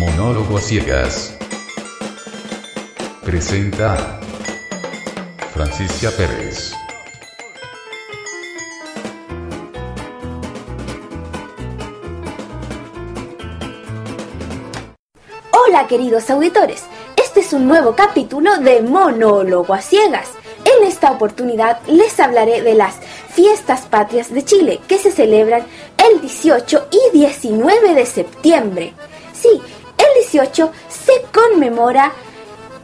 Monólogo a ciegas. Presenta Francisca Pérez. Hola queridos auditores, este es un nuevo capítulo de Monólogo a Ciegas. En esta oportunidad les hablaré de las fiestas patrias de Chile que se celebran el 18 y 19 de septiembre. Sí, 18 se conmemora,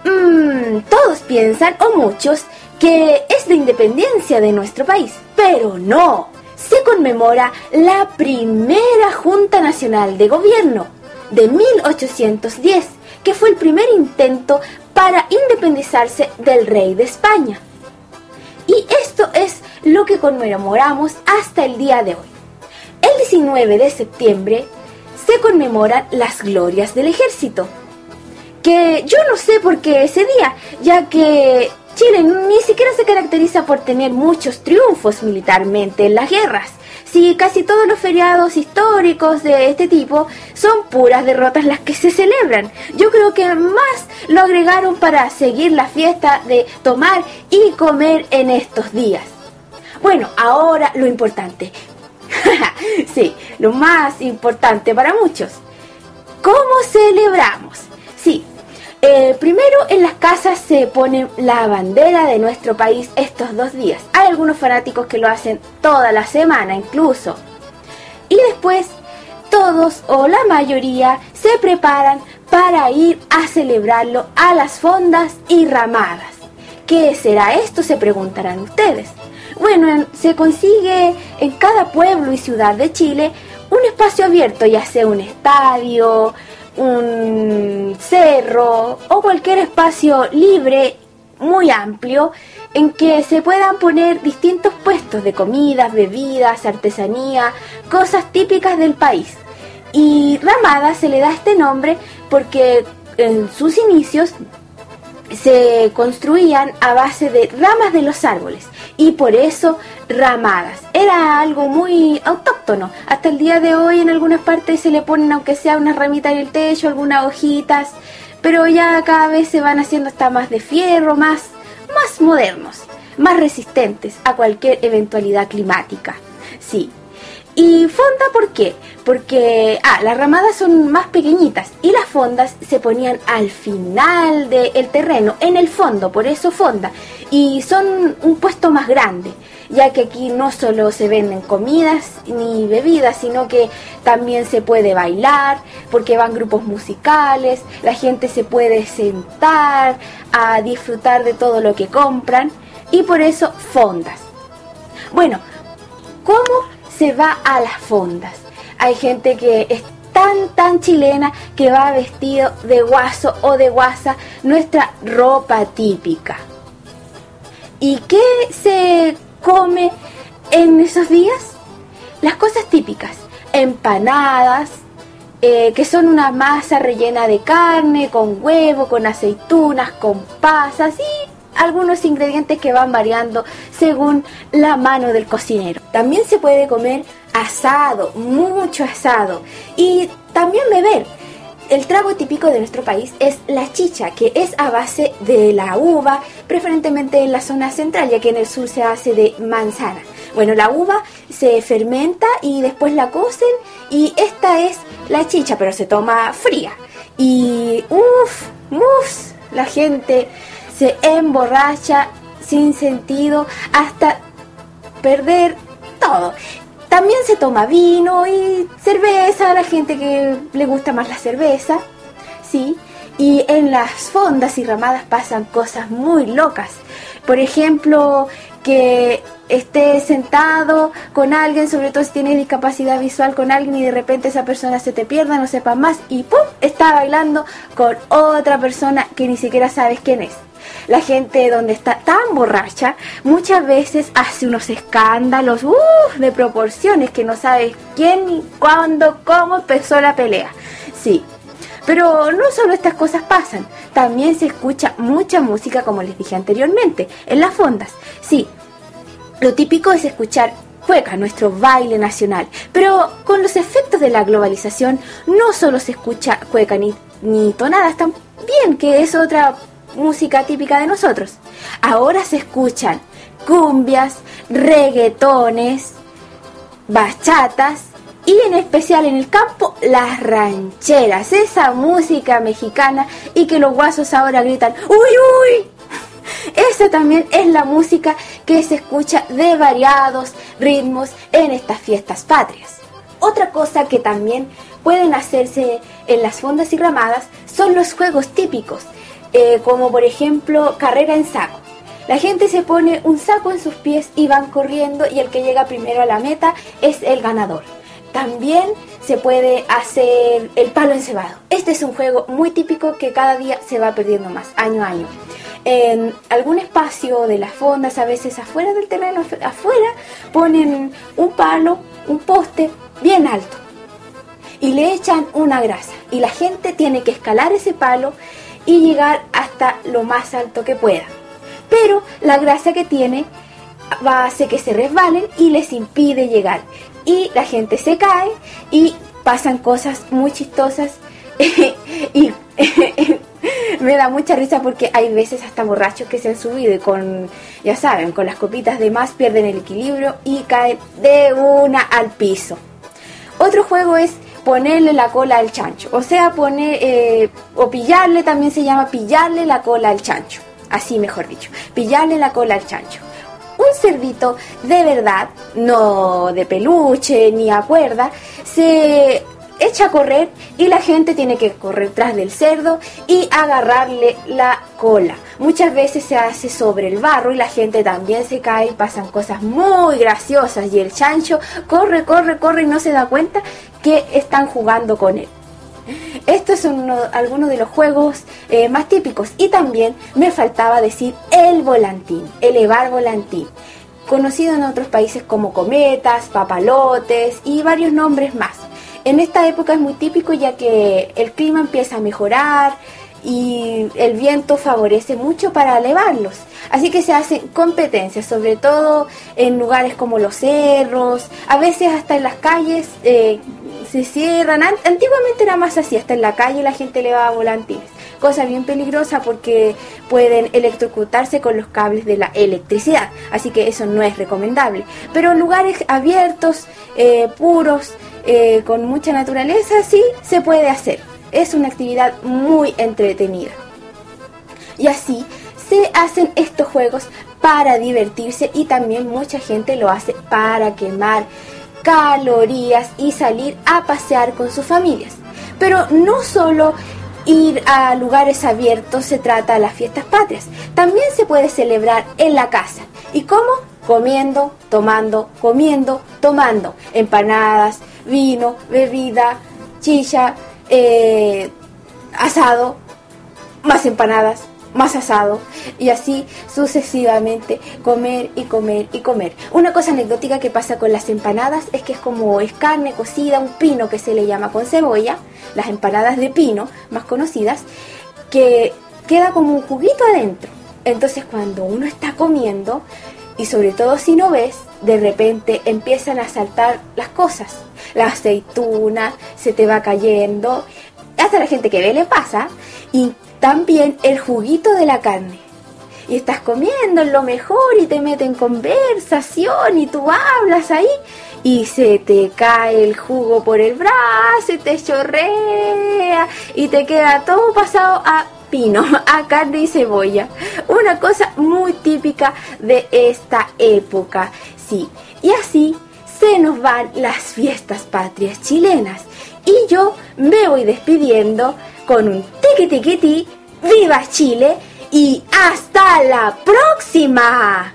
mmm, todos piensan, o muchos, que es de independencia de nuestro país, pero no, se conmemora la primera Junta Nacional de Gobierno de 1810, que fue el primer intento para independizarse del rey de España. Y esto es lo que conmemoramos hasta el día de hoy. El 19 de septiembre se conmemoran las glorias del ejército, que yo no sé por qué ese día, ya que Chile ni siquiera se caracteriza por tener muchos triunfos militarmente en las guerras. Si casi todos los feriados históricos de este tipo son puras derrotas las que se celebran. Yo creo que más lo agregaron para seguir la fiesta de tomar y comer en estos días. Bueno, ahora lo importante. sí, lo más importante para muchos. ¿Cómo celebramos? Sí, eh, primero en las casas se pone la bandera de nuestro país estos dos días. Hay algunos fanáticos que lo hacen toda la semana incluso. Y después todos o la mayoría se preparan para ir a celebrarlo a las fondas y ramadas. ¿Qué será esto? Se preguntarán ustedes. Bueno, se consigue en cada pueblo y ciudad de Chile un espacio abierto, ya sea un estadio, un cerro o cualquier espacio libre muy amplio en que se puedan poner distintos puestos de comidas, bebidas, artesanía, cosas típicas del país. Y Ramada se le da este nombre porque en sus inicios se construían a base de ramas de los árboles y por eso ramadas. Era algo muy autóctono. Hasta el día de hoy en algunas partes se le ponen aunque sea una ramita en el techo, algunas hojitas, pero ya cada vez se van haciendo hasta más de fierro, más, más modernos, más resistentes a cualquier eventualidad climática. Sí, ¿Y fonda por qué? Porque, ah, las ramadas son más pequeñitas y las fondas se ponían al final del terreno, en el fondo, por eso fonda. Y son un puesto más grande, ya que aquí no solo se venden comidas ni bebidas, sino que también se puede bailar, porque van grupos musicales, la gente se puede sentar a disfrutar de todo lo que compran, y por eso fondas. Bueno, ¿cómo se va a las fondas. Hay gente que es tan, tan chilena que va vestido de guaso o de guasa, nuestra ropa típica. ¿Y qué se come en esos días? Las cosas típicas, empanadas, eh, que son una masa rellena de carne, con huevo, con aceitunas, con pasas y algunos ingredientes que van variando según la mano del cocinero. También se puede comer asado, mucho asado y también beber. El trago típico de nuestro país es la chicha, que es a base de la uva, preferentemente en la zona central, ya que en el sur se hace de manzana. Bueno, la uva se fermenta y después la cocen y esta es la chicha, pero se toma fría. Y uff, uff, la gente se emborracha sin sentido hasta perder todo. También se toma vino y cerveza, a la gente que le gusta más la cerveza, ¿sí? Y en las fondas y ramadas pasan cosas muy locas. Por ejemplo, que esté sentado con alguien, sobre todo si tiene discapacidad visual con alguien y de repente esa persona se te pierda, no sepa más y ¡pum! está bailando con otra persona que ni siquiera sabes quién es. La gente donde está tan borracha muchas veces hace unos escándalos de proporciones que no sabes quién, cuándo, cómo empezó la pelea. Sí, pero no solo estas cosas pasan, también se escucha mucha música como les dije anteriormente, en las fondas. Sí, lo típico es escuchar cueca, nuestro baile nacional. Pero con los efectos de la globalización no solo se escucha cueca ni, ni tonadas también, que es otra música típica de nosotros. Ahora se escuchan cumbias, reggaetones, bachatas y en especial en el campo las rancheras, esa música mexicana y que los guasos ahora gritan ¡Uy, uy! Esa también es la música que se escucha de variados ritmos en estas fiestas patrias. Otra cosa que también pueden hacerse en las fondas y ramadas son los juegos típicos, eh, como por ejemplo carrera en saco. La gente se pone un saco en sus pies y van corriendo y el que llega primero a la meta es el ganador. También se puede hacer el palo encebado. Este es un juego muy típico que cada día se va perdiendo más, año a año. En algún espacio de las fondas, a veces afuera del terreno, afuera, ponen un palo, un poste bien alto y le echan una grasa. Y la gente tiene que escalar ese palo y llegar hasta lo más alto que pueda. Pero la grasa que tiene va a hacer que se resbalen y les impide llegar. Y la gente se cae y pasan cosas muy chistosas y me da mucha risa porque hay veces hasta borrachos que se han subido y con, ya saben, con las copitas de más pierden el equilibrio y caen de una al piso. Otro juego es ponerle la cola al chancho, o sea, poner eh, o pillarle también se llama pillarle la cola al chancho, así mejor dicho, pillarle la cola al chancho. Un cerdito de verdad, no de peluche ni a cuerda, se echa a correr y la gente tiene que correr tras del cerdo y agarrarle la cola. Muchas veces se hace sobre el barro y la gente también se cae y pasan cosas muy graciosas y el chancho corre, corre, corre y no se da cuenta que están jugando con él. Estos son algunos de los juegos eh, más típicos y también me faltaba decir el volantín, elevar volantín conocido en otros países como cometas, papalotes y varios nombres más. En esta época es muy típico ya que el clima empieza a mejorar y el viento favorece mucho para elevarlos. Así que se hacen competencias, sobre todo en lugares como los cerros, a veces hasta en las calles eh, se cierran. Antiguamente era más así, hasta en la calle la gente elevaba volantines. Cosa bien peligrosa porque pueden electrocutarse con los cables de la electricidad. Así que eso no es recomendable. Pero lugares abiertos, eh, puros, eh, con mucha naturaleza, sí se puede hacer. Es una actividad muy entretenida. Y así se hacen estos juegos para divertirse y también mucha gente lo hace para quemar calorías y salir a pasear con sus familias. Pero no solo ir a lugares abiertos se trata de las fiestas patrias, también se puede celebrar en la casa. ¿Y cómo? Comiendo, tomando, comiendo, tomando empanadas, vino, bebida, chicha, eh, asado, más empanadas, más asado y así sucesivamente comer y comer y comer. Una cosa anecdótica que pasa con las empanadas es que es como es carne cocida, un pino que se le llama con cebolla, las empanadas de pino más conocidas, que queda como un juguito adentro. Entonces cuando uno está comiendo, y sobre todo si no ves, de repente empiezan a saltar las cosas. La aceituna se te va cayendo. Hasta la gente que ve le pasa. Y también el juguito de la carne. Y estás comiendo lo mejor y te meten conversación y tú hablas ahí y se te cae el jugo por el brazo y te chorrea y te queda todo pasado a pino, a carne y cebolla. Una cosa muy típica de esta época, sí. Y así se nos van las fiestas patrias chilenas. Y yo me voy despidiendo con un tiqui tiqui viva Chile y hasta la próxima.